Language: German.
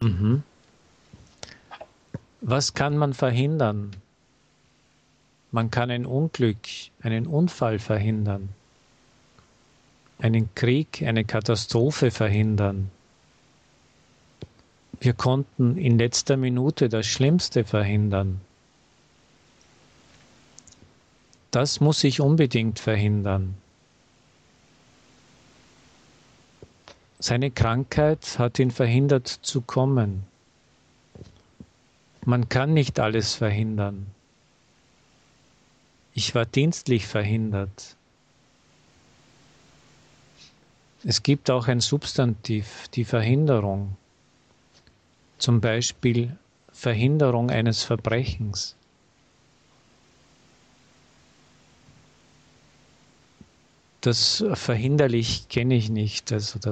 Mhm. Was kann man verhindern? Man kann ein Unglück, einen Unfall verhindern, einen Krieg, eine Katastrophe verhindern. Wir konnten in letzter Minute das Schlimmste verhindern. Das muss ich unbedingt verhindern. Seine Krankheit hat ihn verhindert zu kommen. Man kann nicht alles verhindern. Ich war dienstlich verhindert. Es gibt auch ein Substantiv, die Verhinderung. Zum Beispiel Verhinderung eines Verbrechens. Das verhinderlich kenne ich nicht. Also